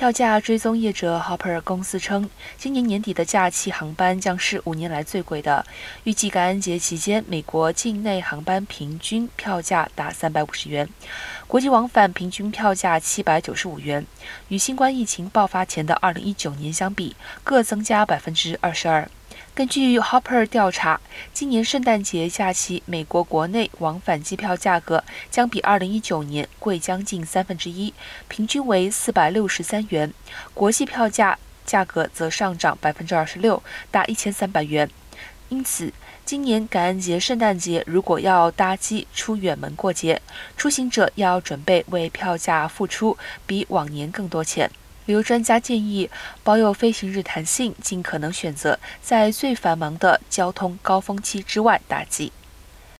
票价追踪业者 Hopper 公司称，今年年底的假期航班将是五年来最贵的。预计感恩节期间，美国境内航班平均票价达三百五十元，国际往返平均票价七百九十五元，与新冠疫情爆发前的二零一九年相比，各增加百分之二十二。根据 Hopper 调查，今年圣诞节假期，美国国内往返机票价格将比2019年贵将近三分之一，平均为463元；国际票价价格则上涨百分之二十六，达1300元。因此，今年感恩节、圣诞节如果要搭机出远门过节，出行者要准备为票价付出比往年更多钱。旅游专家建议，保有飞行日弹性，尽可能选择在最繁忙的交通高峰期之外打击。